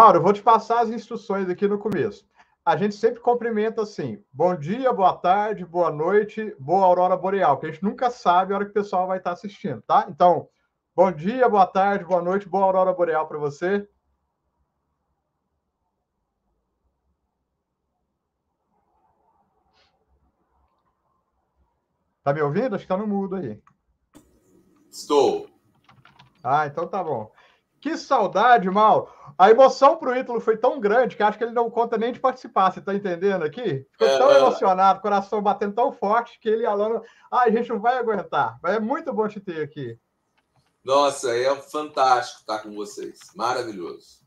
Mauro, eu vou te passar as instruções aqui no começo. A gente sempre cumprimenta assim: bom dia, boa tarde, boa noite, boa aurora boreal, que a gente nunca sabe a hora que o pessoal vai estar assistindo, tá? Então, bom dia, boa tarde, boa noite, boa aurora boreal para você. Tá me ouvindo? Acho que tá no mudo aí. Estou. Ah, então tá bom. Que saudade, Mal. A emoção pro Ítalo foi tão grande que acho que ele não conta nem de participar. Você tá entendendo aqui? Ficou é... tão emocionado, coração batendo tão forte que ele e a Lana. Ah, a gente não vai aguentar. Mas é muito bom te ter aqui. Nossa, é fantástico estar com vocês. Maravilhoso.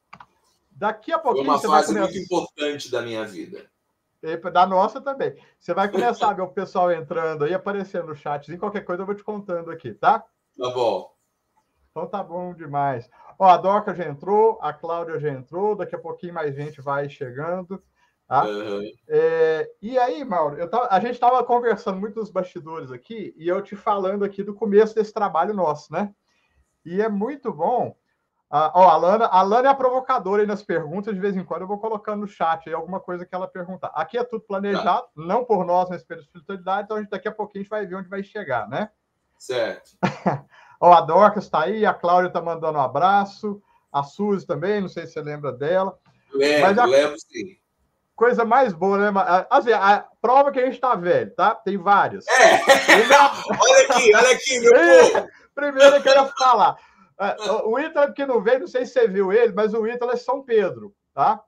Daqui a pouquinho. Foi uma fase muito importante da minha vida. Da nossa também. Você vai começar a ver o pessoal entrando aí, aparecendo no chat. Em qualquer coisa eu vou te contando aqui, tá? Tá bom. Então tá bom demais. Ó, a Doca já entrou, a Cláudia já entrou, daqui a pouquinho mais gente vai chegando. Tá? Uhum. É, e aí, Mauro, tava, a gente estava conversando muito nos bastidores aqui e eu te falando aqui do começo desse trabalho nosso, né? E é muito bom ah, ó, a Lana, a Lana é a provocadora aí nas perguntas, de vez em quando eu vou colocando no chat aí alguma coisa que ela perguntar. Aqui é tudo planejado, tá. não por nós período de espiritualidade, então a gente, daqui a pouquinho a gente vai ver onde vai chegar, né? Certo. ó, a Dorcas está aí, a Cláudia está mandando um abraço, a Suzy também, não sei se você lembra dela. Lembro, a... lembro sim. Coisa mais boa, né? Assim, a prova que a gente está velho, tá? Tem várias. É. olha aqui, olha aqui, meu povo. Primeiro eu quero falar. É, o Ítalo que não veio, não sei se você viu ele, mas o Ítalo é São Pedro, tá?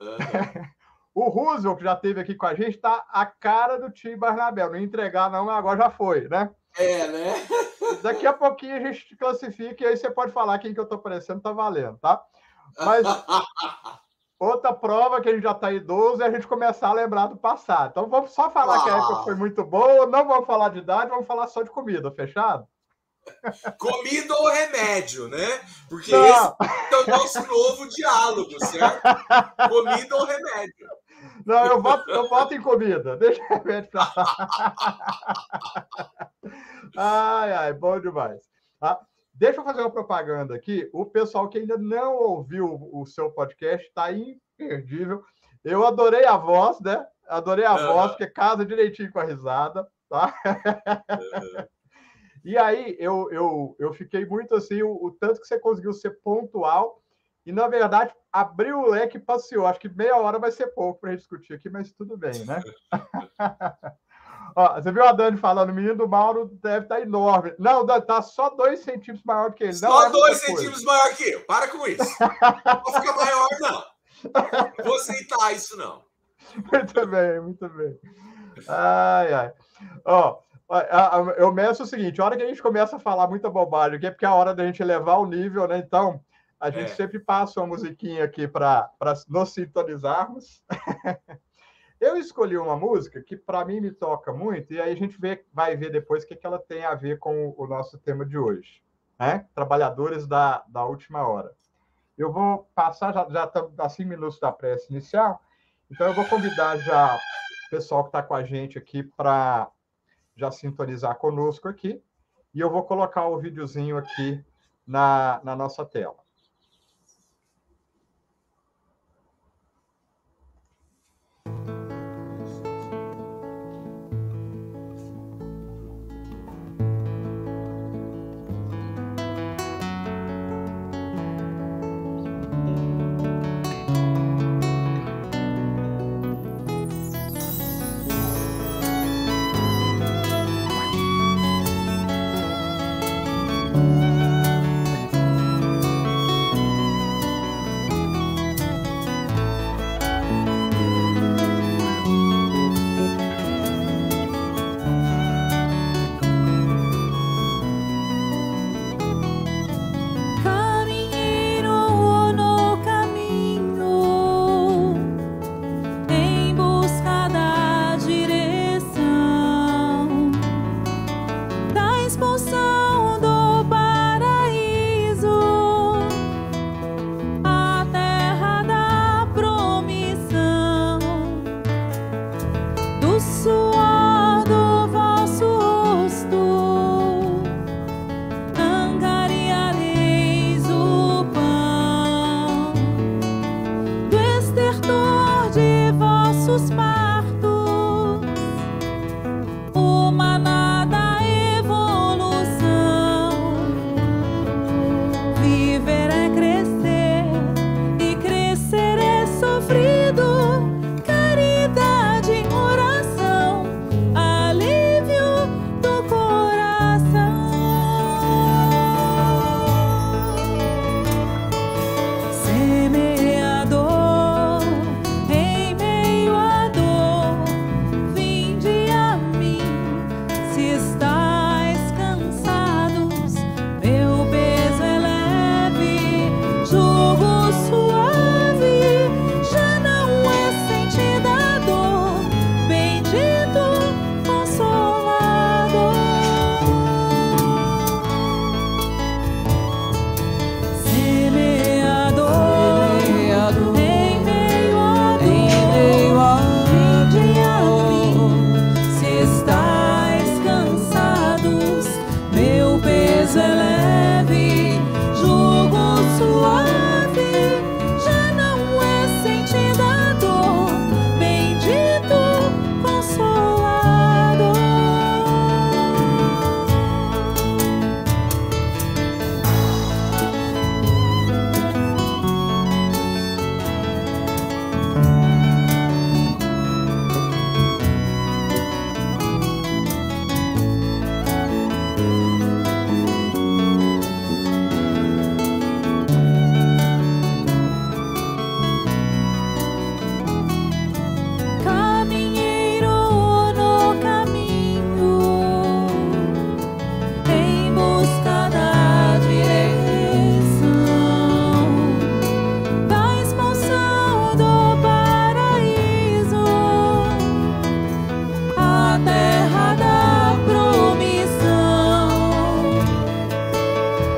Uhum. o Roosevelt, que já esteve aqui com a gente, tá a cara do Tim Barnabé. Não entregar, não, agora já foi, né? É, né? Daqui a pouquinho a gente te classifica e aí você pode falar quem que eu tô parecendo, tá valendo, tá? Mas outra prova que a gente já tá idoso é a gente começar a lembrar do passado. Então vamos só falar ah. que a época foi muito boa, não vamos falar de idade, vamos falar só de comida, fechado? Comida ou remédio, né? Porque Não. esse é o nosso novo diálogo, certo? Comida ou remédio. Não, eu voto, eu voto em comida. Deixa o remédio pra lá. Ai, ai, bom demais. Ah, deixa eu fazer uma propaganda aqui. O pessoal que ainda não ouviu o seu podcast está imperdível. Eu adorei a voz, né? Adorei a uhum. voz, porque casa direitinho com a risada, tá? Uhum. E aí eu, eu, eu fiquei muito assim, o, o tanto que você conseguiu ser pontual e, na verdade, abriu o leque e passeou. Acho que meia hora vai ser pouco para a gente discutir aqui, mas tudo bem, né? Ó, você viu a Dani falando, o menino do Mauro deve estar tá enorme. Não, está só dois centímetros maior que ele. Só é dois centímetros maior que eu. Para com isso. Não fica maior, não. Não vou aceitar isso, não. Muito bem, muito bem. Ai, ai. Ó, eu meço o seguinte: a hora que a gente começa a falar muita bobagem é porque é a hora da gente elevar o nível, né? Então, a gente é. sempre passa uma musiquinha aqui para nos sintonizarmos. eu escolhi uma música que, para mim, me toca muito, e aí a gente vê, vai ver depois o que, que ela tem a ver com o nosso tema de hoje, né? Trabalhadores da, da última hora. Eu vou passar, já, já estamos a cinco minutos da prece inicial, então eu vou convidar já o pessoal que está com a gente aqui para já sintonizar conosco aqui. E eu vou colocar o videozinho aqui na, na nossa tela.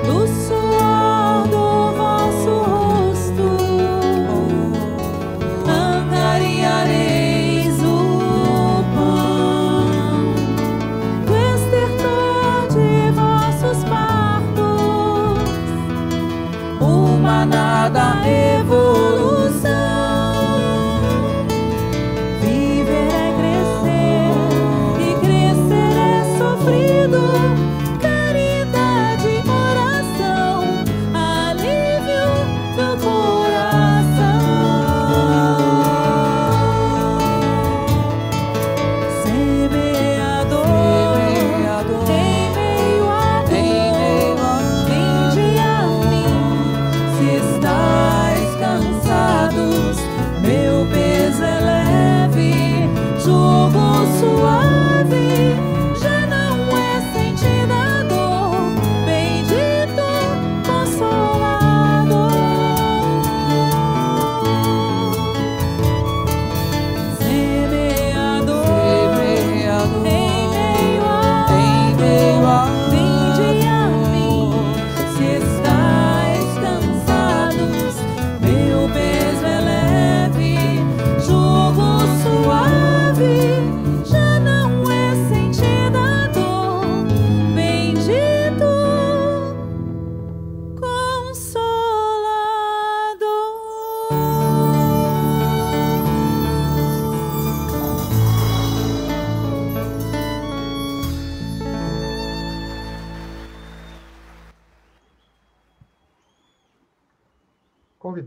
do sol.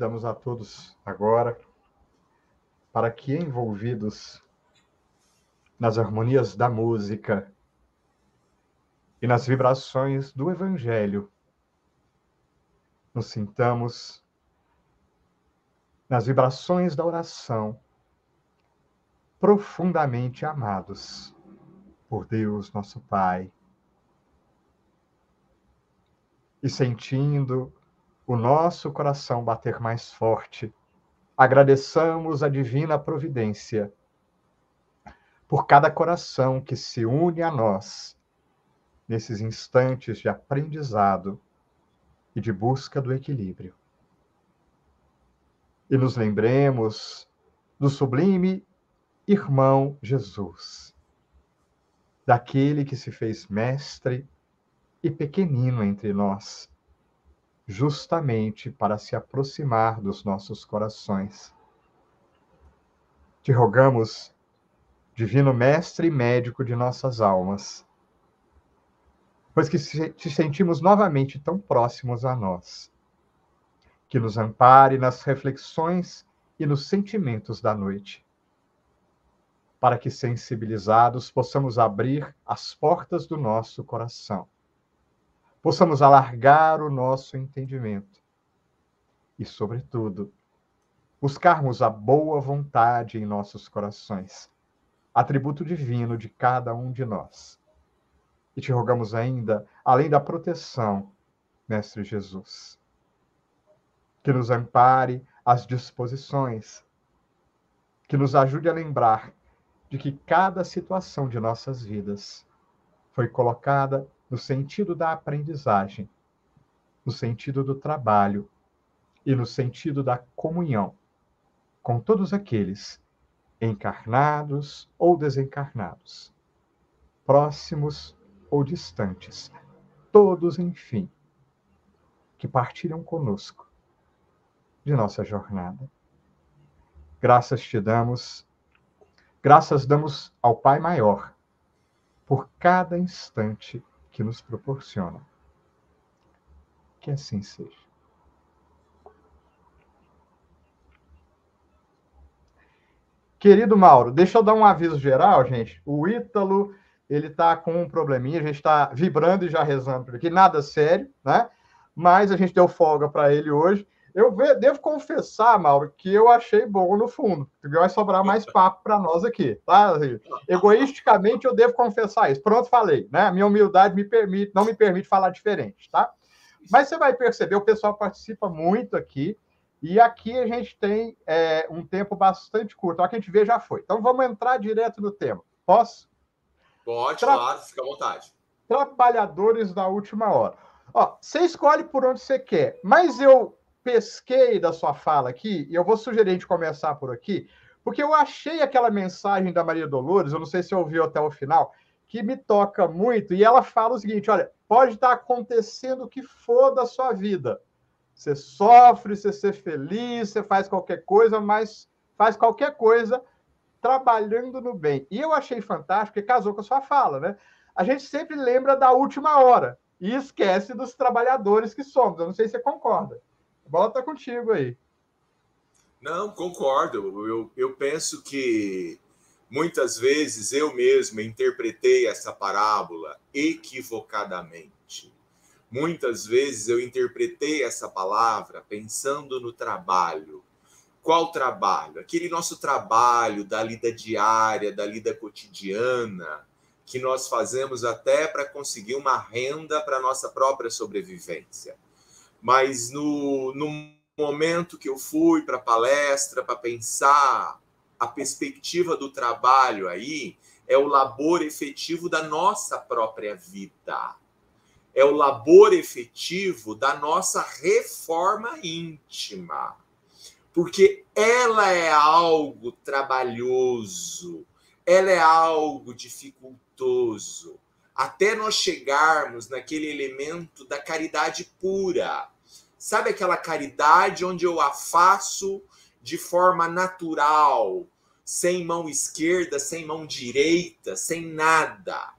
Convidamos a todos agora para que, envolvidos nas harmonias da música e nas vibrações do Evangelho, nos sintamos nas vibrações da oração, profundamente amados por Deus, nosso Pai, e sentindo o nosso coração bater mais forte, agradeçamos a divina providência por cada coração que se une a nós nesses instantes de aprendizado e de busca do equilíbrio. E nos lembremos do sublime irmão Jesus, daquele que se fez mestre e pequenino entre nós justamente para se aproximar dos nossos corações. Te rogamos, Divino Mestre e Médico de nossas almas, pois que te sentimos novamente tão próximos a nós, que nos ampare nas reflexões e nos sentimentos da noite, para que, sensibilizados, possamos abrir as portas do nosso coração, possamos alargar o nosso entendimento e, sobretudo, buscarmos a boa vontade em nossos corações, atributo divino de cada um de nós. E te rogamos ainda, além da proteção, Mestre Jesus, que nos ampare as disposições, que nos ajude a lembrar de que cada situação de nossas vidas foi colocada no sentido da aprendizagem, no sentido do trabalho e no sentido da comunhão com todos aqueles encarnados ou desencarnados, próximos ou distantes, todos, enfim, que partilham conosco de nossa jornada. Graças te damos, graças damos ao Pai Maior por cada instante que nos proporciona. Que assim seja. Querido Mauro, deixa eu dar um aviso geral, gente. O Ítalo, ele tá com um probleminha, a gente está vibrando e já rezando por aqui, nada sério, né? Mas a gente deu folga para ele hoje. Eu devo confessar, Mauro, que eu achei bom no fundo. Vai sobrar mais papo para nós aqui, tá? Egoisticamente, eu devo confessar isso. Pronto, falei, né? A minha humildade me permite, não me permite falar diferente, tá? Mas você vai perceber, o pessoal participa muito aqui. E aqui a gente tem é, um tempo bastante curto. Olha que a gente vê já foi. Então vamos entrar direto no tema. Posso? Pode, Tra... claro, fica à vontade. Trabalhadores da última hora. Ó, você escolhe por onde você quer, mas eu pesquei da sua fala aqui, e eu vou sugerir a gente começar por aqui, porque eu achei aquela mensagem da Maria Dolores, eu não sei se ouviu até o final, que me toca muito, e ela fala o seguinte: olha, pode estar acontecendo o que for da sua vida. Você sofre, você ser feliz, você faz qualquer coisa, mas faz qualquer coisa trabalhando no bem. E eu achei fantástico, que casou com a sua fala, né? A gente sempre lembra da última hora e esquece dos trabalhadores que somos. Eu não sei se você concorda. Volta contigo aí. Não, concordo. Eu, eu penso que muitas vezes eu mesmo interpretei essa parábola equivocadamente. Muitas vezes eu interpretei essa palavra pensando no trabalho. Qual trabalho? Aquele nosso trabalho da lida diária, da lida cotidiana, que nós fazemos até para conseguir uma renda para nossa própria sobrevivência mas no, no momento que eu fui para a palestra para pensar a perspectiva do trabalho aí, é o labor efetivo da nossa própria vida. É o labor efetivo da nossa reforma íntima. Porque ela é algo trabalhoso, ela é algo dificultoso, até nós chegarmos naquele elemento da caridade pura. Sabe aquela caridade onde eu a faço de forma natural, sem mão esquerda, sem mão direita, sem nada?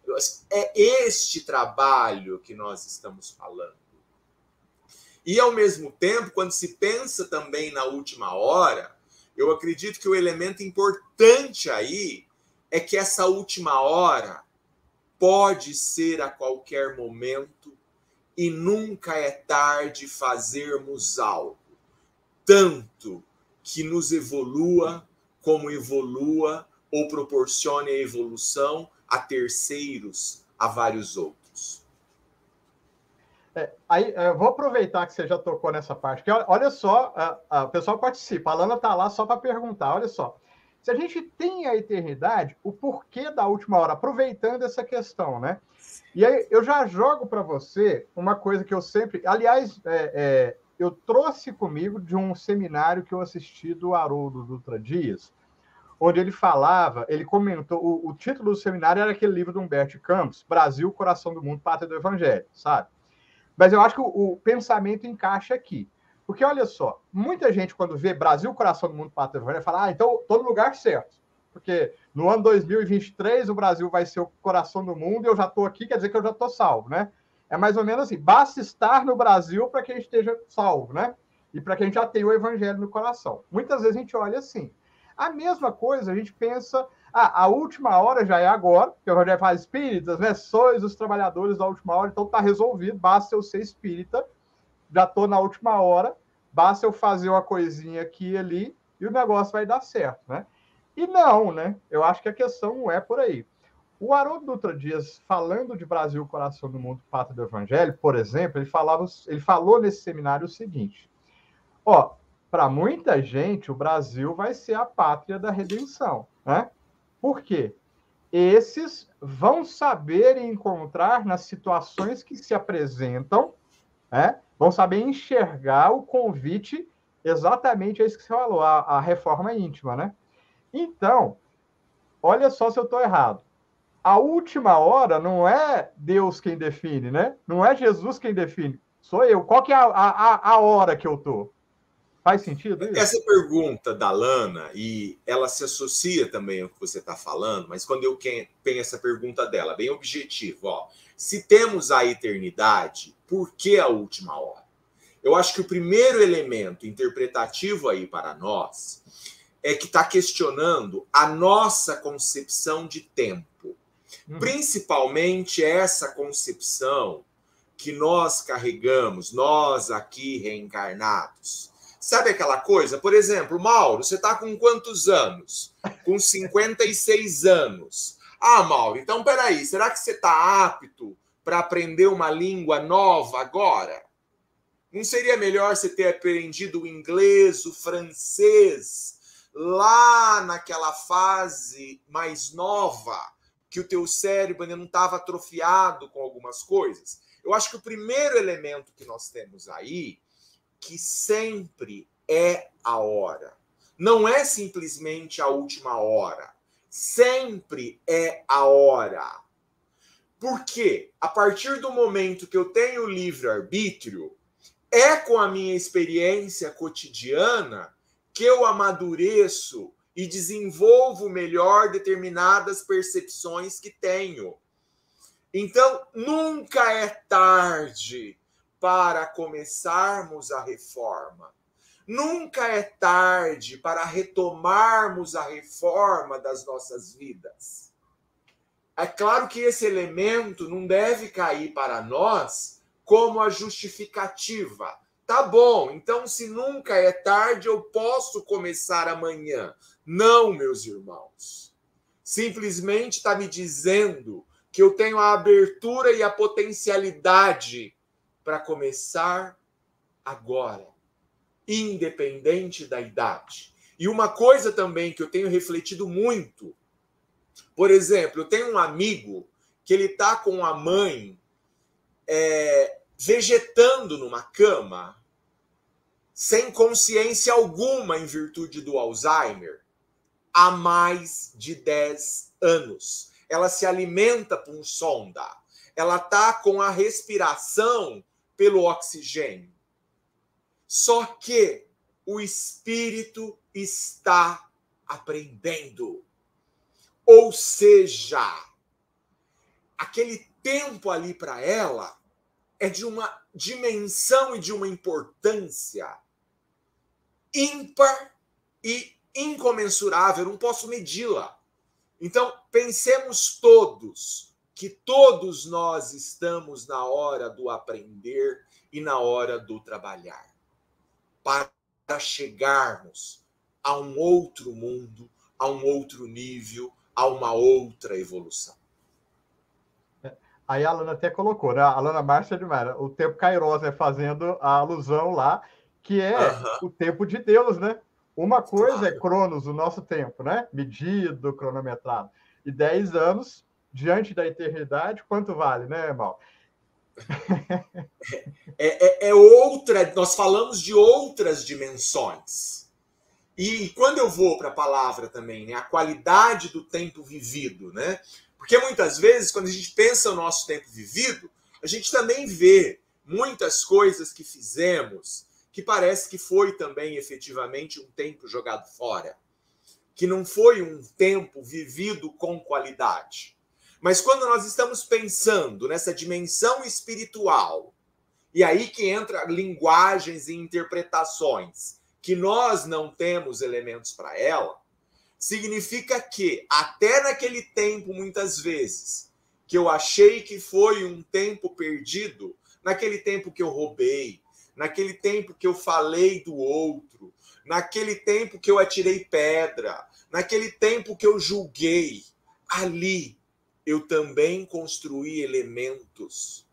É este trabalho que nós estamos falando. E ao mesmo tempo, quando se pensa também na última hora, eu acredito que o elemento importante aí é que essa última hora pode ser a qualquer momento e nunca é tarde fazermos algo, tanto que nos evolua como evolua ou proporcione a evolução a terceiros, a vários outros. É, aí, eu vou aproveitar que você já tocou nessa parte, que olha só, a, a, o pessoal participa, a Lana está lá só para perguntar, olha só. Se a gente tem a eternidade, o porquê da última hora, aproveitando essa questão, né? E aí eu já jogo para você uma coisa que eu sempre. Aliás, é, é, eu trouxe comigo de um seminário que eu assisti do Haroldo Dutra Dias, onde ele falava, ele comentou, o, o, título do seminário era aquele livro do Humberto Campos, Brasil, Coração do Mundo, Pátria do Evangelho, sabe? Mas eu acho que o, o pensamento encaixa aqui. Porque olha só, muita gente, quando vê Brasil, coração do mundo, pátria evangelho, fala, ah, então estou no lugar certo. Porque no ano 2023 o Brasil vai ser o coração do mundo e eu já estou aqui, quer dizer que eu já estou salvo, né? É mais ou menos assim, basta estar no Brasil para que a gente esteja salvo, né? E para que a gente já tenha o evangelho no coração. Muitas vezes a gente olha assim. A mesma coisa, a gente pensa, ah, a última hora já é agora, que o evangelho faz espíritas, né? Sois os trabalhadores da última hora, então está resolvido, basta eu ser espírita, já estou na última hora, basta eu fazer uma coisinha aqui e ali e o negócio vai dar certo, né? E não, né? Eu acho que a questão não é por aí. O Haroldo Dutra Dias, falando de Brasil, coração do mundo, pátria do evangelho, por exemplo, ele, falava, ele falou nesse seminário o seguinte: ó, para muita gente, o Brasil vai ser a pátria da redenção, né? Por quê? Esses vão saber encontrar nas situações que se apresentam, né? Vão saber enxergar o convite exatamente a isso que você falou, a, a reforma íntima, né? Então, olha só se eu estou errado. A última hora não é Deus quem define, né? Não é Jesus quem define. Sou eu. Qual que é a, a, a hora que eu estou? Faz sentido? Isso? Essa pergunta da Lana, e ela se associa também ao que você está falando, mas quando eu tenho essa pergunta dela, bem objetivo, ó. Se temos a eternidade, por que a última hora? Eu acho que o primeiro elemento interpretativo aí para nós é que está questionando a nossa concepção de tempo. Uhum. Principalmente essa concepção que nós carregamos, nós aqui reencarnados. Sabe aquela coisa? Por exemplo, Mauro, você está com quantos anos? Com 56 anos. Ah, Mauro, então peraí, será que você está apto para aprender uma língua nova agora? Não seria melhor você ter aprendido o inglês, o francês, lá naquela fase mais nova, que o teu cérebro ainda não estava atrofiado com algumas coisas. Eu acho que o primeiro elemento que nós temos aí, que sempre é a hora. Não é simplesmente a última hora. Sempre é a hora. Porque a partir do momento que eu tenho livre-arbítrio, é com a minha experiência cotidiana que eu amadureço e desenvolvo melhor determinadas percepções que tenho. Então, nunca é tarde para começarmos a reforma. Nunca é tarde para retomarmos a reforma das nossas vidas. É claro que esse elemento não deve cair para nós como a justificativa Tá bom, então se nunca é tarde, eu posso começar amanhã. Não, meus irmãos. Simplesmente está me dizendo que eu tenho a abertura e a potencialidade para começar agora, independente da idade. E uma coisa também que eu tenho refletido muito, por exemplo, eu tenho um amigo que ele tá com a mãe é, vegetando numa cama sem consciência alguma em virtude do Alzheimer, há mais de 10 anos. Ela se alimenta por sonda. Ela está com a respiração pelo oxigênio. Só que o espírito está aprendendo. Ou seja, aquele tempo ali para ela é de uma dimensão e de uma importância ímpar e incomensurável, não posso medi-la. Então, pensemos todos que todos nós estamos na hora do aprender e na hora do trabalhar, para chegarmos a um outro mundo, a um outro nível, a uma outra evolução. Aí a Alana até colocou, né? A Alana Márcia de Mara, o tempo Kairos, né? Fazendo a alusão lá que é o tempo de Deus, né? Uma coisa é claro. é Cronos, o nosso tempo, né? Medido, cronometrado. E 10 anos diante da eternidade, quanto vale, né, Mal? É, é, é, outra, nós falamos de outras dimensões. E quando eu vou para a palavra também, né, a qualidade do tempo vivido, né? Porque muitas vezes, quando a gente pensa o nosso tempo vivido, a gente também vê muitas coisas que fizemos, que parece que foi também efetivamente um tempo jogado fora, que não foi um tempo vivido com qualidade. Mas quando nós estamos pensando nessa dimensão espiritual, e aí que entra linguagens e interpretações que nós não temos elementos para ela, significa que até naquele tempo, muitas vezes, que eu achei que foi um tempo perdido, naquele tempo que eu roubei, naquele tempo que eu falei do outro, naquele tempo que eu atirei pedra, naquele tempo que eu julguei, ali eu também construí elementos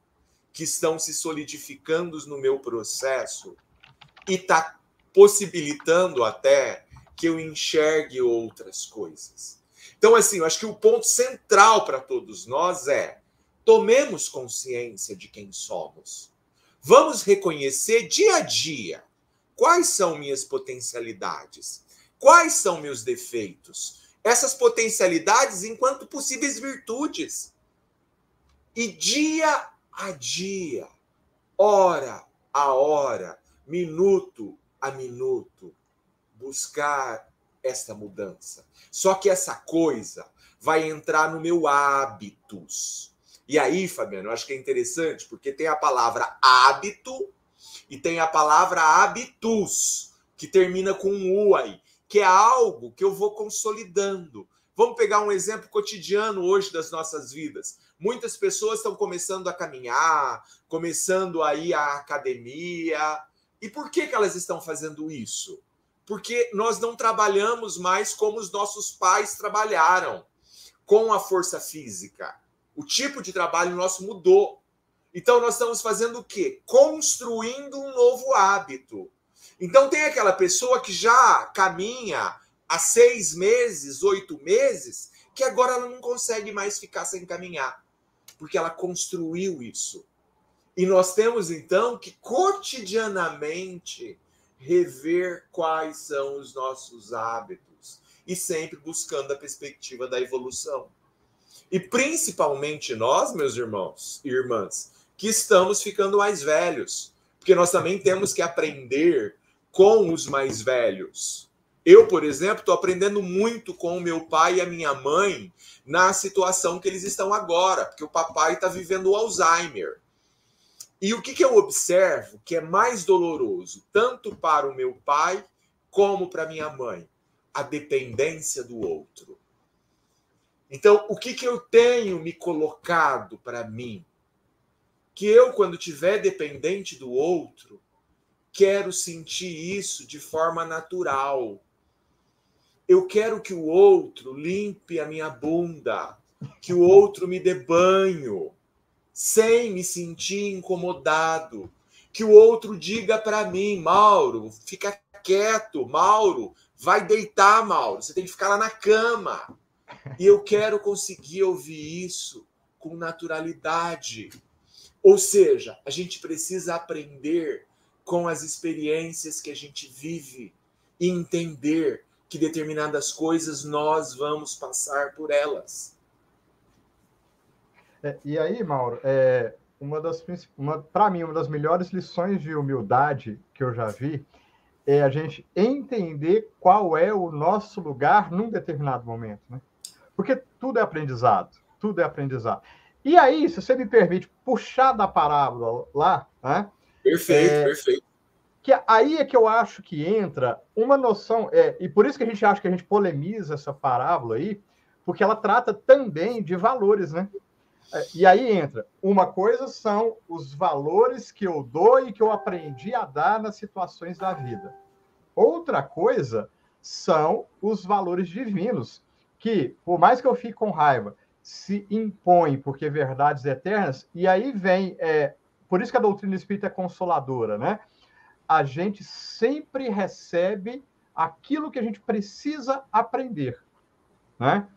que estão se solidificando no meu processo e está possibilitando até que eu enxergue outras coisas. Então, assim, eu acho que o ponto central para todos nós é tomemos consciência de quem somos. Vamos reconhecer dia a dia quais são minhas potencialidades, quais são meus defeitos, essas potencialidades enquanto possíveis virtudes. E dia a dia, hora a hora, minuto a minuto, buscar esta mudança. Só que essa coisa vai entrar no meu hábitos. E aí, Fabiano, eu acho que é interessante, porque tem a palavra hábito e tem a palavra habitus, que termina com um U aí, que é algo que eu vou consolidando. Vamos pegar um exemplo cotidiano hoje das nossas vidas. Muitas pessoas estão começando a caminhar, começando a ir à academia. E por que, que elas estão fazendo isso? Porque nós não trabalhamos mais como os nossos pais trabalharam, com a força física o tipo de trabalho nosso mudou. Então nós estamos fazendo o quê? Construindo um novo hábito. Então tem aquela pessoa que já caminha há seis meses, oito meses, que agora ela não consegue mais ficar sem caminhar, porque ela construiu isso. E nós temos então que cotidianamente rever quais são os nossos hábitos e sempre buscando a perspectiva da evolução. E principalmente nós, meus irmãos e irmãs, que estamos ficando mais velhos, porque nós também temos que aprender com os mais velhos. Eu, por exemplo, estou aprendendo muito com o meu pai e a minha mãe na situação que eles estão agora, porque o papai está vivendo o Alzheimer. E o que, que eu observo que é mais doloroso, tanto para o meu pai como para minha mãe? A dependência do outro. Então, o que, que eu tenho me colocado para mim? Que eu, quando estiver dependente do outro, quero sentir isso de forma natural. Eu quero que o outro limpe a minha bunda, que o outro me dê banho, sem me sentir incomodado. Que o outro diga para mim, Mauro, fica quieto, Mauro, vai deitar, Mauro, você tem que ficar lá na cama. E eu quero conseguir ouvir isso com naturalidade. Ou seja, a gente precisa aprender com as experiências que a gente vive e entender que determinadas coisas nós vamos passar por elas. É, e aí, Mauro, é, uma das para mim uma das melhores lições de humildade que eu já vi é a gente entender qual é o nosso lugar num determinado momento, né? Porque tudo é aprendizado, tudo é aprendizado. E aí, se você me permite puxar da parábola lá, né? Perfeito, é, perfeito. Que aí é que eu acho que entra uma noção, é, e por isso que a gente acha que a gente polemiza essa parábola aí, porque ela trata também de valores, né? É, e aí entra, uma coisa são os valores que eu dou e que eu aprendi a dar nas situações da vida. Outra coisa são os valores divinos, que, por mais que eu fique com raiva, se impõe porque verdades eternas, e aí vem, é, por isso que a doutrina espírita é consoladora, né? A gente sempre recebe aquilo que a gente precisa aprender, né?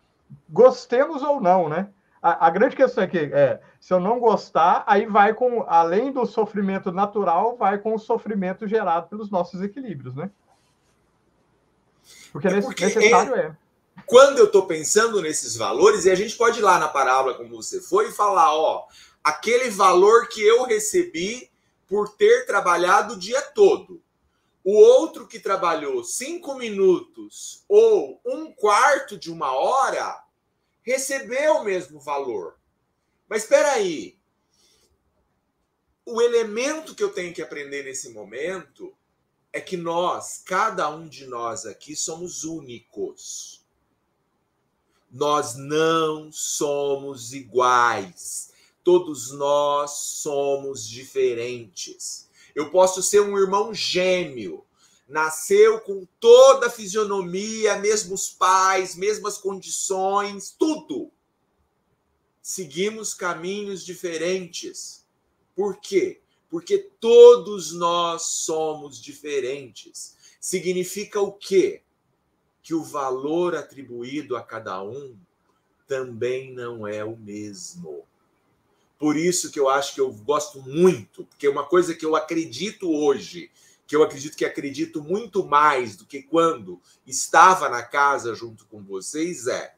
Gostemos ou não, né? A, a grande questão é que é, se eu não gostar, aí vai com, além do sofrimento natural, vai com o sofrimento gerado pelos nossos equilíbrios, né? Porque, é porque necessário é, é quando eu estou pensando nesses valores, e a gente pode ir lá na parábola como você foi e falar, ó, aquele valor que eu recebi por ter trabalhado o dia todo. o outro que trabalhou cinco minutos ou um quarto de uma hora recebeu o mesmo valor. Mas espera aí, o elemento que eu tenho que aprender nesse momento é que nós, cada um de nós aqui, somos únicos. Nós não somos iguais. Todos nós somos diferentes. Eu posso ser um irmão gêmeo, nasceu com toda a fisionomia, mesmos pais, mesmas condições, tudo. Seguimos caminhos diferentes. Por quê? Porque todos nós somos diferentes. Significa o quê? Que o valor atribuído a cada um também não é o mesmo. Por isso que eu acho que eu gosto muito, porque uma coisa que eu acredito hoje, que eu acredito que acredito muito mais do que quando estava na casa junto com vocês é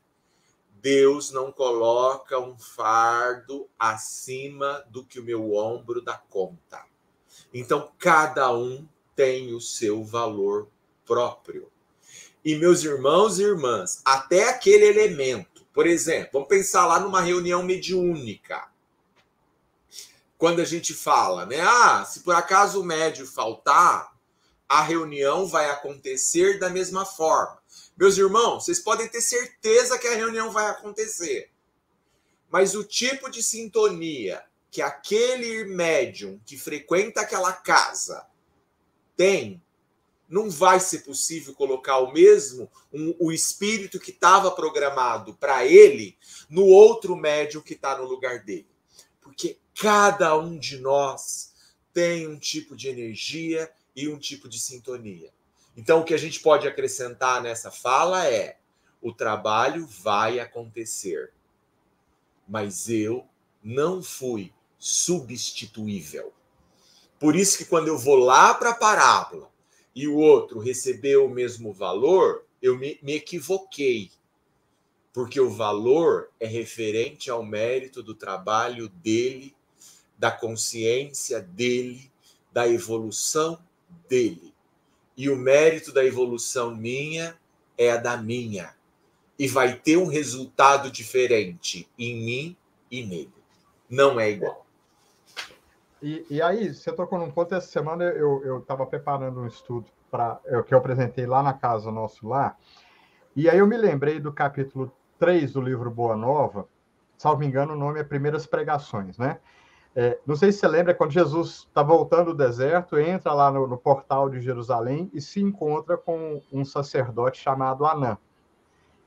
Deus não coloca um fardo acima do que o meu ombro dá conta. Então cada um tem o seu valor próprio. E meus irmãos e irmãs, até aquele elemento, por exemplo, vamos pensar lá numa reunião mediúnica quando a gente fala, né? Ah, se por acaso o médio faltar, a reunião vai acontecer da mesma forma. Meus irmãos, vocês podem ter certeza que a reunião vai acontecer. Mas o tipo de sintonia que aquele médium que frequenta aquela casa tem, não vai ser possível colocar o mesmo, um, o espírito que estava programado para ele, no outro médium que está no lugar dele. Cada um de nós tem um tipo de energia e um tipo de sintonia. Então, o que a gente pode acrescentar nessa fala é: o trabalho vai acontecer, mas eu não fui substituível. Por isso que quando eu vou lá para a parábola e o outro recebeu o mesmo valor, eu me, me equivoquei. Porque o valor é referente ao mérito do trabalho dele da consciência dele, da evolução dele. E o mérito da evolução minha é a da minha. E vai ter um resultado diferente em mim e nele. Não é igual. E, e aí, você tocou num ponto, essa semana eu estava preparando um estudo para que eu apresentei lá na casa nosso lá, e aí eu me lembrei do capítulo 3 do livro Boa Nova, salvo engano, o nome é Primeiras Pregações, né? É, não sei se você lembra quando Jesus está voltando do deserto, entra lá no, no, portal de Jerusalém e se encontra com um sacerdote chamado Anã.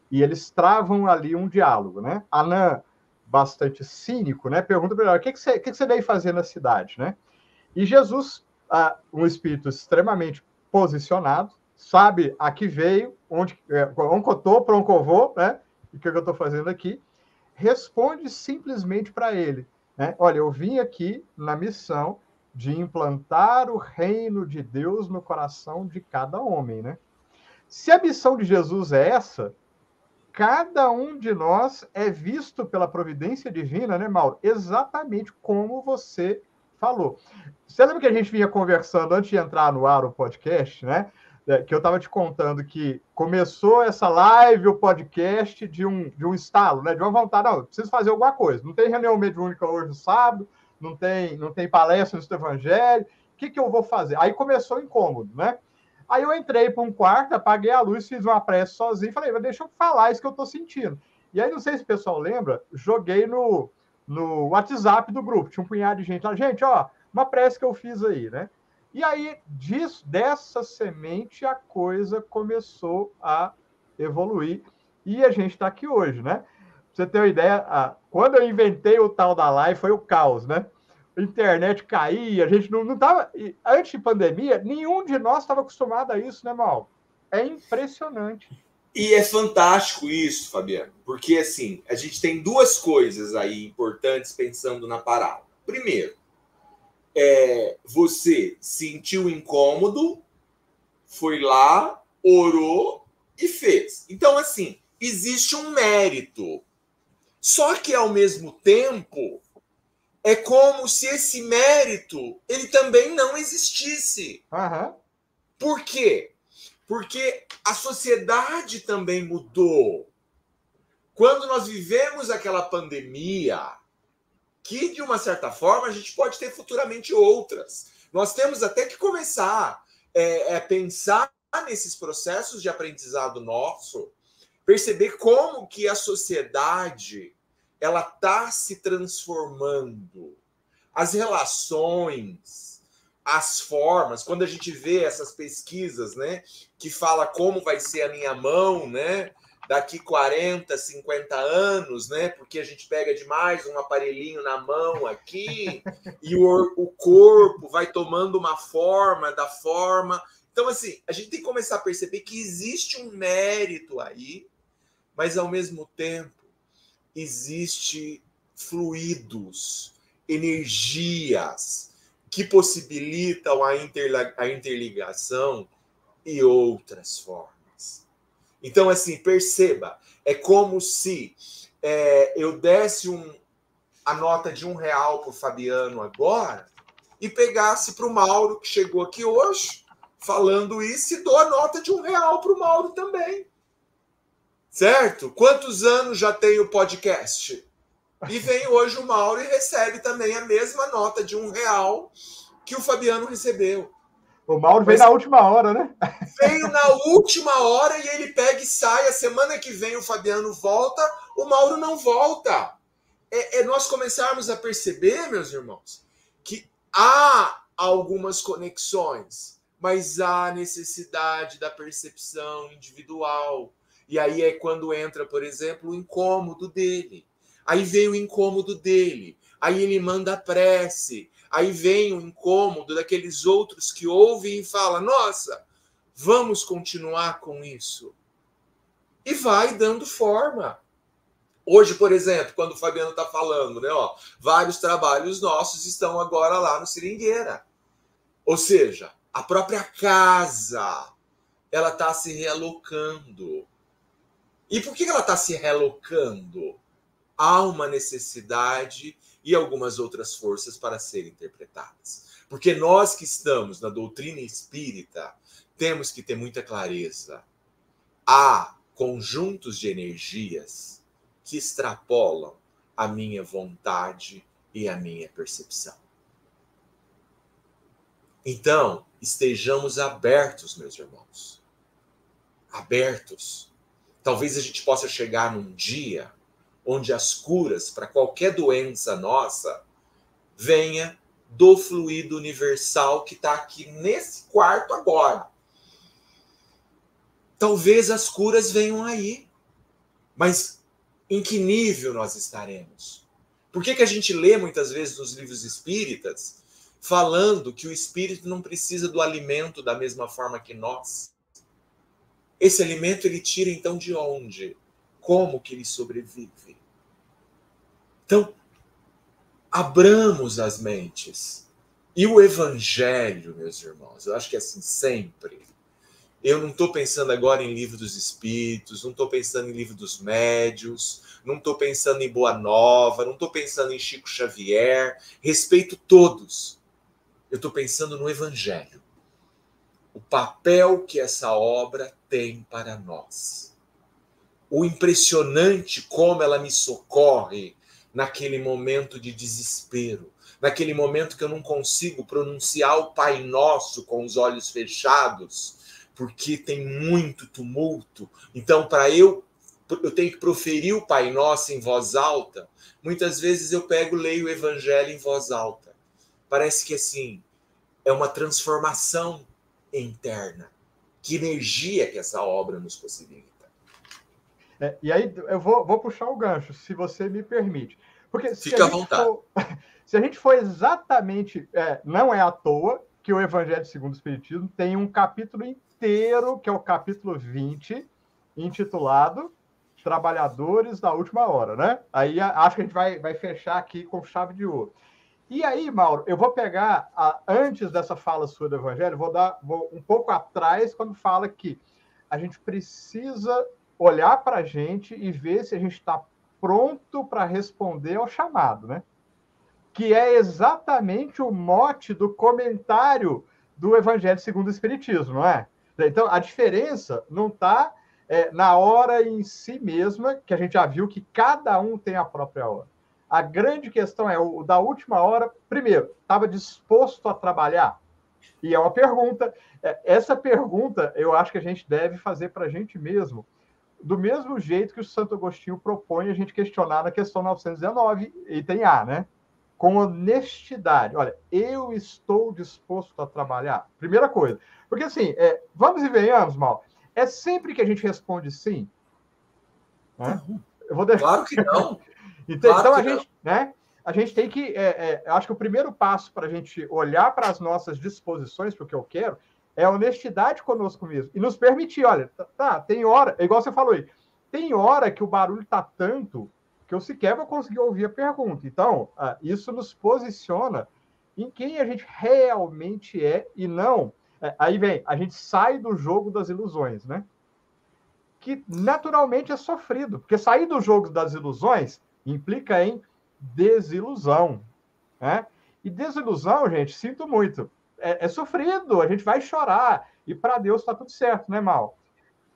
E eles travam ali um diálogo, né? Anã, bastante cínico, né? Pergunta para ele: o que, que, você, que, que você veio fazer na cidade, né? E Jesus, ah, um espírito extremamente posicionado, sabe a que veio, onde, é, onde eu estou, para onde eu vou, né? E o que eu estou fazendo aqui, responde simplesmente para ele né? Olha, eu vim aqui na missão de implantar o reino de Deus no coração de cada homem, né? Se a missão de Jesus é essa, cada um de nós é visto pela providência divina, né, Mauro? Exatamente como você falou. Você lembra que a gente vinha conversando antes de entrar no ar o podcast, né? É, que eu estava te contando que começou essa live, o podcast, de um, de um estalo, né? De uma vontade, não, preciso fazer alguma coisa. Não tem reunião mediúnica hoje no sábado, não tem, não tem palestra no Evangelho. O que, que eu vou fazer? Aí começou o incômodo, né? Aí eu entrei para um quarto, apaguei a luz, fiz uma prece sozinho, falei, deixa eu falar isso que eu estou sentindo. E aí, não sei se o pessoal lembra, joguei no, no WhatsApp do grupo, tinha um punhado de gente lá, gente, ó, uma prece que eu fiz aí, né? E aí, disso, dessa semente, a coisa começou a evoluir. E a gente está aqui hoje, né? Pra você ter uma ideia, a, quando eu inventei o tal da live, foi o caos, né? A internet caía, a gente não estava. Antes de pandemia, nenhum de nós estava acostumado a isso, né, Mal? É impressionante. E é fantástico isso, Fabiano, porque assim, a gente tem duas coisas aí importantes pensando na parábola. Primeiro, é, você sentiu incômodo, foi lá, orou e fez. Então, assim, existe um mérito. Só que, ao mesmo tempo, é como se esse mérito ele também não existisse. Uhum. Por quê? Porque a sociedade também mudou. Quando nós vivemos aquela pandemia, que de uma certa forma a gente pode ter futuramente outras. Nós temos até que começar é, é pensar nesses processos de aprendizado nosso, perceber como que a sociedade ela está se transformando, as relações, as formas. Quando a gente vê essas pesquisas, né, que fala como vai ser a minha mão, né, daqui 40, 50 anos, né? Porque a gente pega demais um aparelhinho na mão aqui e o, o corpo vai tomando uma forma da forma. Então, assim, a gente tem que começar a perceber que existe um mérito aí, mas ao mesmo tempo existe fluidos, energias que possibilitam a, a interligação e outras formas. Então, assim, perceba, é como se é, eu desse um, a nota de um real para o Fabiano agora e pegasse para o Mauro, que chegou aqui hoje, falando isso, e dou a nota de um real para o Mauro também. Certo? Quantos anos já tem o podcast? E vem hoje o Mauro e recebe também a mesma nota de um real que o Fabiano recebeu. O Mauro veio na última hora, né? Veio na última hora e ele pega e sai. A semana que vem o Fabiano volta, o Mauro não volta. É, é nós começarmos a perceber, meus irmãos, que há algumas conexões, mas há necessidade da percepção individual. E aí é quando entra, por exemplo, o incômodo dele. Aí vem o incômodo dele. Aí ele manda prece. Aí vem o incômodo daqueles outros que ouvem e falam: nossa, vamos continuar com isso. E vai dando forma. Hoje, por exemplo, quando o Fabiano está falando, né, ó, vários trabalhos nossos estão agora lá no Seringueira. Ou seja, a própria casa ela está se realocando. E por que ela está se realocando? Há uma necessidade e algumas outras forças para serem interpretadas. Porque nós que estamos na doutrina espírita temos que ter muita clareza. Há conjuntos de energias que extrapolam a minha vontade e a minha percepção. Então, estejamos abertos, meus irmãos. Abertos. Talvez a gente possa chegar num dia onde as curas para qualquer doença nossa venha do fluido universal que está aqui nesse quarto agora. Talvez as curas venham aí, mas em que nível nós estaremos? Por que, que a gente lê muitas vezes nos livros espíritas falando que o espírito não precisa do alimento da mesma forma que nós? Esse alimento ele tira então de onde? Como que ele sobrevive? Então, abramos as mentes. E o evangelho, meus irmãos, eu acho que é assim sempre. Eu não estou pensando agora em livro dos espíritos, não estou pensando em livro dos médios, não estou pensando em Boa Nova, não estou pensando em Chico Xavier. Respeito todos. Eu estou pensando no evangelho. O papel que essa obra tem para nós. O impressionante como ela me socorre naquele momento de desespero, naquele momento que eu não consigo pronunciar o Pai Nosso com os olhos fechados, porque tem muito tumulto. Então, para eu eu tenho que proferir o Pai Nosso em voz alta. Muitas vezes eu pego, leio o Evangelho em voz alta. Parece que assim é uma transformação interna. Que energia que essa obra nos possibilita. É, e aí eu vou, vou, puxar o gancho, se você me permite. Porque se Fica à vontade. For, se a gente for exatamente. É, não é à toa que o Evangelho segundo o Espiritismo tem um capítulo inteiro, que é o capítulo 20, intitulado Trabalhadores da Última Hora, né? Aí acho que a gente vai, vai fechar aqui com chave de ouro. E aí, Mauro, eu vou pegar, a, antes dessa fala sua do Evangelho, vou dar vou um pouco atrás, quando fala que a gente precisa olhar para a gente e ver se a gente está pronto para responder ao chamado, né? Que é exatamente o mote do comentário do Evangelho segundo o Espiritismo, não é? Então, a diferença não está é, na hora em si mesma, que a gente já viu que cada um tem a própria hora. A grande questão é, o da última hora, primeiro, estava disposto a trabalhar? E é uma pergunta. É, essa pergunta eu acho que a gente deve fazer para a gente mesmo, do mesmo jeito que o Santo Agostinho propõe a gente questionar na questão 919, item A, né? Com honestidade. Olha, eu estou disposto a trabalhar. Primeira coisa. Porque assim, é, vamos e venhamos, Mal. É sempre que a gente responde sim. Né? Eu vou deixar... Claro que não. então, claro então a gente, né? A gente tem que. É, é, acho que o primeiro passo para a gente olhar para as nossas disposições, para o que eu quero, é a honestidade conosco mesmo. E nos permitir, olha, tá, tá tem hora, é igual você falou aí, tem hora que o barulho tá tanto que eu sequer vou conseguir ouvir a pergunta. Então, ah, isso nos posiciona em quem a gente realmente é e não é, aí vem, a gente sai do jogo das ilusões, né? Que naturalmente é sofrido, porque sair do jogo das ilusões implica em desilusão, né? E desilusão, gente, sinto muito, é, é sofrido, a gente vai chorar, e para Deus está tudo certo, né, Mal?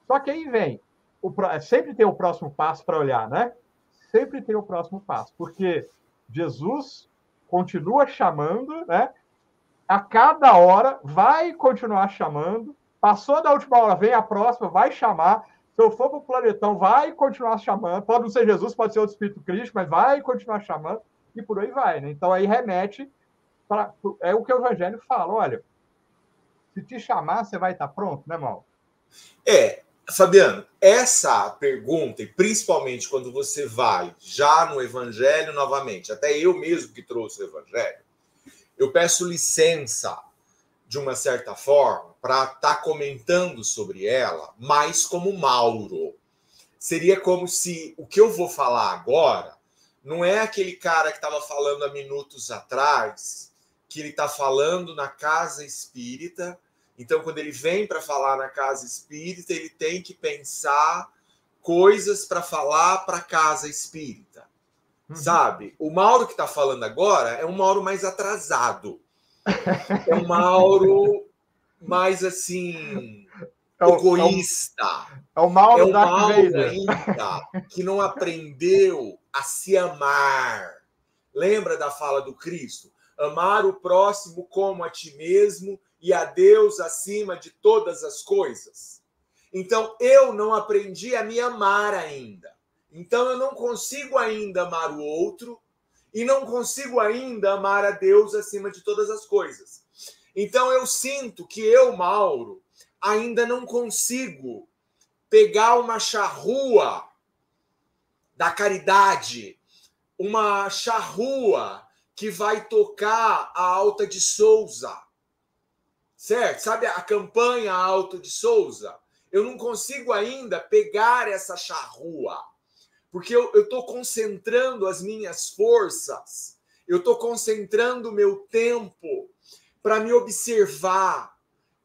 Só que aí vem, o, sempre tem o próximo passo para olhar, né? Sempre tem o próximo passo, porque Jesus continua chamando, né? a cada hora, vai continuar chamando. Passou da última hora, vem a próxima, vai chamar. Se eu for para o planetão, vai continuar chamando. Pode não ser Jesus, pode ser outro Espírito Cristo, mas vai continuar chamando. E por aí vai. Né? Então aí remete para. É o que o Evangelho fala: olha, se te chamar, você vai estar pronto, né, Mal? É, Fabiano, essa pergunta, e principalmente quando você vai já no Evangelho novamente, até eu mesmo que trouxe o Evangelho, eu peço licença, de uma certa forma, para estar tá comentando sobre ela, mais como Mauro. Seria como se o que eu vou falar agora não é aquele cara que estava falando há minutos atrás, que ele está falando na casa espírita. Então, quando ele vem para falar na casa espírita, ele tem que pensar coisas para falar para a casa espírita. Uhum. Sabe? O Mauro que está falando agora é um Mauro mais atrasado. É um Mauro mais assim. É o, egoísta. É o, é o Mauro, é o Mauro ainda que não aprendeu a se amar. Lembra da fala do Cristo? Amar o próximo como a ti mesmo e a Deus acima de todas as coisas. Então eu não aprendi a me amar ainda. Então eu não consigo ainda amar o outro e não consigo ainda amar a Deus acima de todas as coisas. Então eu sinto que eu, Mauro, ainda não consigo pegar uma charrua da caridade, uma charrua que vai tocar a Alta de Souza. Certo? Sabe a campanha Alta de Souza? Eu não consigo ainda pegar essa charrua porque eu estou concentrando as minhas forças, eu estou concentrando o meu tempo para me observar,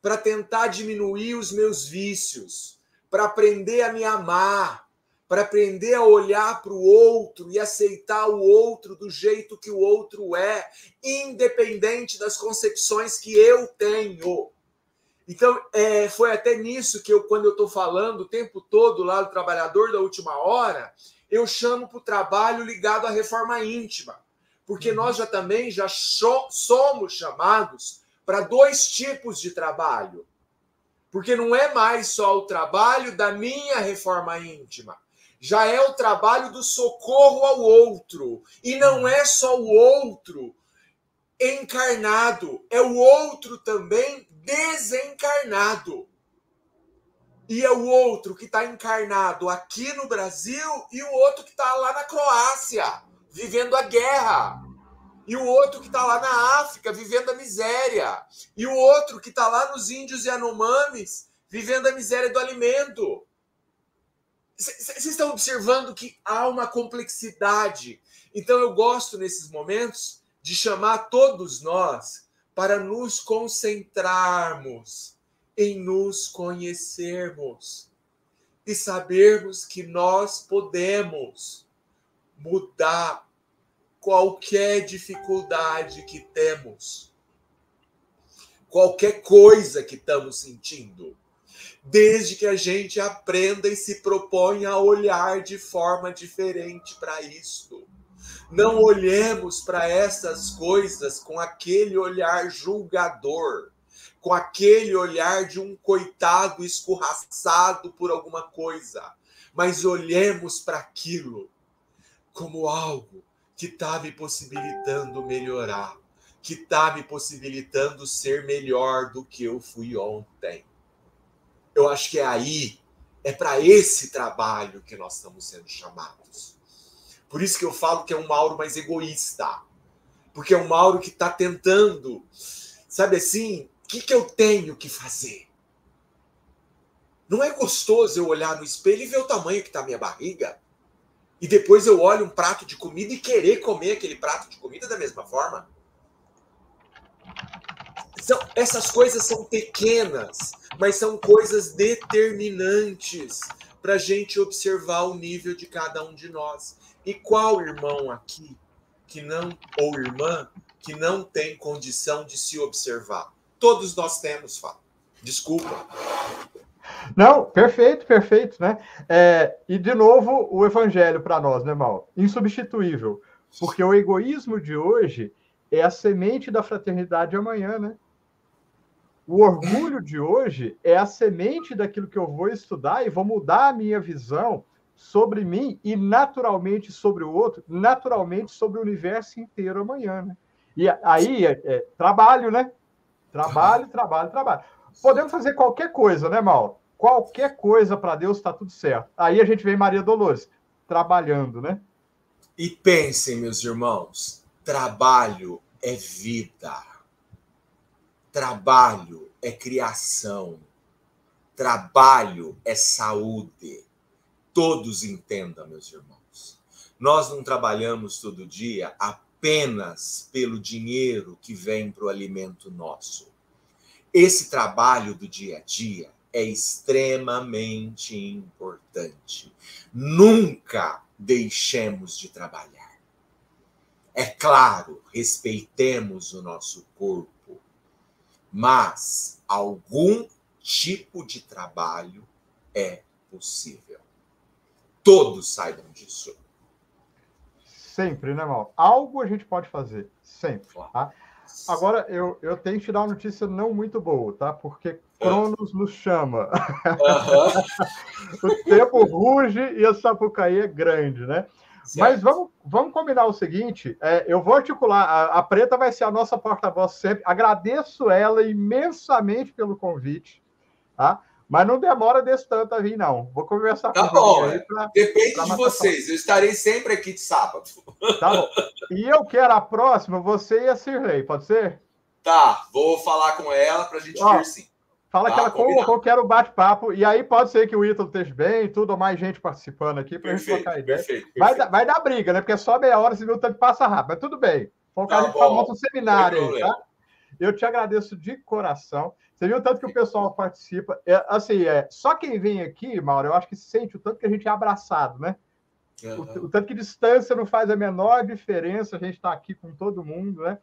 para tentar diminuir os meus vícios, para aprender a me amar, para aprender a olhar para o outro e aceitar o outro do jeito que o outro é, independente das concepções que eu tenho. Então, é, foi até nisso que eu, quando eu estou falando o tempo todo lá do trabalhador da última hora, eu chamo para o trabalho ligado à reforma íntima, porque uhum. nós já também já somos chamados para dois tipos de trabalho. Porque não é mais só o trabalho da minha reforma íntima, já é o trabalho do socorro ao outro. E não é só o outro encarnado, é o outro também desencarnado e é o outro que está encarnado aqui no Brasil e o outro que está lá na Croácia, vivendo a guerra. E o outro que está lá na África, vivendo a miséria. E o outro que está lá nos índios e anomames, vivendo a miséria do alimento. Vocês estão observando que há uma complexidade. Então eu gosto nesses momentos de chamar todos nós para nos concentrarmos em nos conhecermos e sabermos que nós podemos mudar qualquer dificuldade que temos. qualquer coisa que estamos sentindo. Desde que a gente aprenda e se proponha a olhar de forma diferente para isso. Não olhemos para essas coisas com aquele olhar julgador, com aquele olhar de um coitado escorraçado por alguma coisa, mas olhemos para aquilo como algo que está me possibilitando melhorar, que está me possibilitando ser melhor do que eu fui ontem. Eu acho que é aí, é para esse trabalho que nós estamos sendo chamados. Por isso que eu falo que é um Mauro mais egoísta. Porque é um Mauro que está tentando, sabe assim, o que, que eu tenho que fazer? Não é gostoso eu olhar no espelho e ver o tamanho que está a minha barriga? E depois eu olho um prato de comida e querer comer aquele prato de comida da mesma forma? São, essas coisas são pequenas, mas são coisas determinantes para a gente observar o nível de cada um de nós. E qual irmão aqui que não, ou irmã, que não tem condição de se observar? Todos nós temos, Fábio. Desculpa. Não, perfeito, perfeito, né? É, e de novo, o evangelho para nós, né, Mal? Insubstituível. Porque o egoísmo de hoje é a semente da fraternidade de amanhã, né? O orgulho de hoje é a semente daquilo que eu vou estudar e vou mudar a minha visão sobre mim e naturalmente sobre o outro, naturalmente sobre o universo inteiro amanhã, né? E aí é, é trabalho, né? Trabalho, trabalho, trabalho. Podemos fazer qualquer coisa, né, Mal? Qualquer coisa para Deus está tudo certo. Aí a gente vê Maria Dolores trabalhando, né? E pensem, meus irmãos, trabalho é vida. Trabalho é criação. Trabalho é saúde. Todos entendam, meus irmãos. Nós não trabalhamos todo dia apenas pelo dinheiro que vem para o alimento nosso. Esse trabalho do dia a dia é extremamente importante. Nunca deixemos de trabalhar. É claro, respeitemos o nosso corpo, mas algum tipo de trabalho é possível. Todos saibam disso. Sempre, né, Mal? Algo a gente pode fazer, sempre. Tá? Agora, eu, eu tenho que te dar uma notícia não muito boa, tá? Porque Cronos nos chama. Uhum. o tempo ruge e a Sapucaí é grande, né? Certo. Mas vamos, vamos combinar o seguinte: é, eu vou articular. A, a Preta vai ser a nossa porta-voz sempre. Agradeço ela imensamente pelo convite, tá? Mas não demora desse tanto a vir, não. Vou conversar tá com bom, pra, Depende pra de vocês. Eu estarei sempre aqui de sábado. Tá bom. E eu quero a próxima, você e a Cirlei, pode ser? Tá, vou falar com ela para a gente Ó, vir sim. Fala tá, que ela colocou que era o bate-papo. E aí pode ser que o Ítalo esteja bem, tudo, ou mais gente participando aqui para a gente trocar ideia. Perfeito, perfeito. Vai, dar, vai dar briga, né? Porque é só meia hora, você viu o tanto passa rápido. Mas tudo bem. Foi tá monta um seminário aí, tá? Eu te agradeço de coração. Você viu o tanto que o pessoal participa. É, assim, é, só quem vem aqui, Mauro, eu acho que sente o tanto que a gente é abraçado, né? Uhum. O, o, tanto que distância não faz a menor diferença, a gente está aqui com todo mundo, né?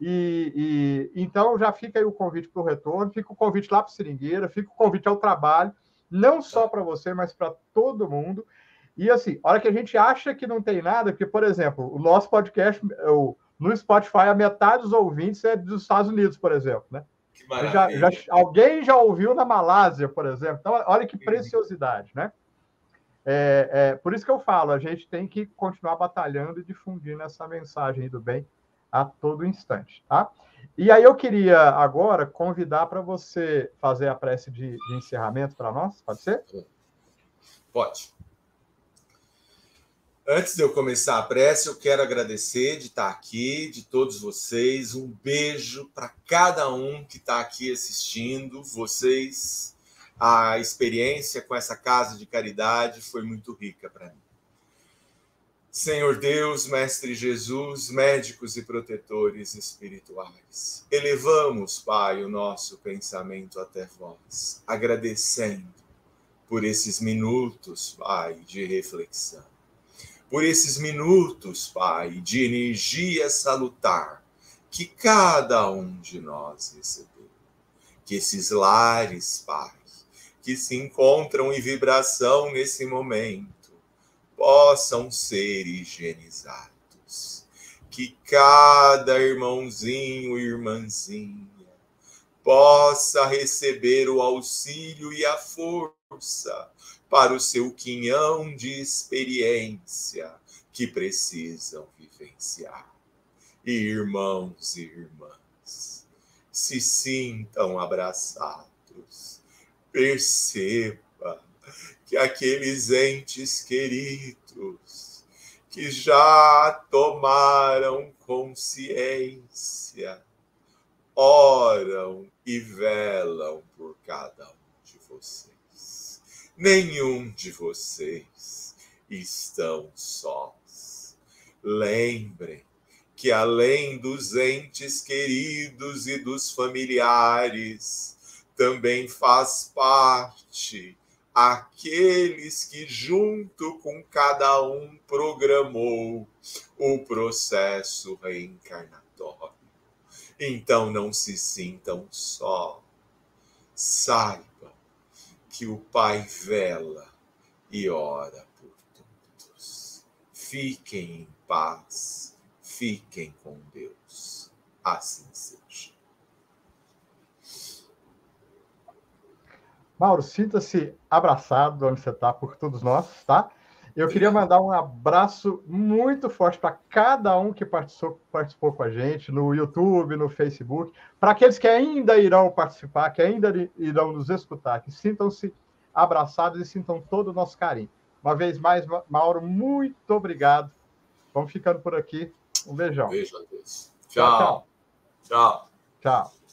E, e então já fica aí o convite para o retorno, fica o convite lá para o Seringueira, fica o convite ao trabalho, não só para você, mas para todo mundo. E assim, a hora que a gente acha que não tem nada, porque, por exemplo, o nosso podcast, o, no Spotify, a metade dos ouvintes é dos Estados Unidos, por exemplo, né? Já, já, alguém já ouviu na Malásia, por exemplo. Então, olha que preciosidade, né? É, é, por isso que eu falo, a gente tem que continuar batalhando e difundindo essa mensagem do bem a todo instante, tá? E aí eu queria agora convidar para você fazer a prece de, de encerramento para nós, pode ser? Pode. Antes de eu começar a prece, eu quero agradecer de estar aqui, de todos vocês. Um beijo para cada um que está aqui assistindo. Vocês, a experiência com essa casa de caridade foi muito rica para mim. Senhor Deus, Mestre Jesus, médicos e protetores espirituais, elevamos, Pai, o nosso pensamento até vós, agradecendo por esses minutos, Pai, de reflexão por esses minutos, Pai, de energia salutar que cada um de nós recebeu. Que esses lares, Pai, que se encontram em vibração nesse momento, possam ser higienizados. Que cada irmãozinho e irmãzinha possa receber o auxílio e a força para o seu quinhão de experiência que precisam vivenciar. Irmãos e irmãs, se sintam abraçados, perceba que aqueles entes queridos que já tomaram consciência oram e velam por cada um de vocês. Nenhum de vocês estão sós. Lembrem que além dos entes queridos e dos familiares, também faz parte aqueles que junto com cada um programou o processo reencarnatório. Então não se sintam só. Saibam que o Pai vela e ora por todos. Fiquem em paz, fiquem com Deus. Assim seja. Mauro, sinta-se abraçado onde você está por todos nós, tá? Eu queria mandar um abraço muito forte para cada um que participou, participou com a gente no YouTube, no Facebook, para aqueles que ainda irão participar, que ainda irão nos escutar, que sintam-se abraçados e sintam todo o nosso carinho. Uma vez mais, Mauro, muito obrigado. Vamos ficando por aqui. Um beijão. Beijo a Deus. Tchau. Tchau. Tchau. tchau.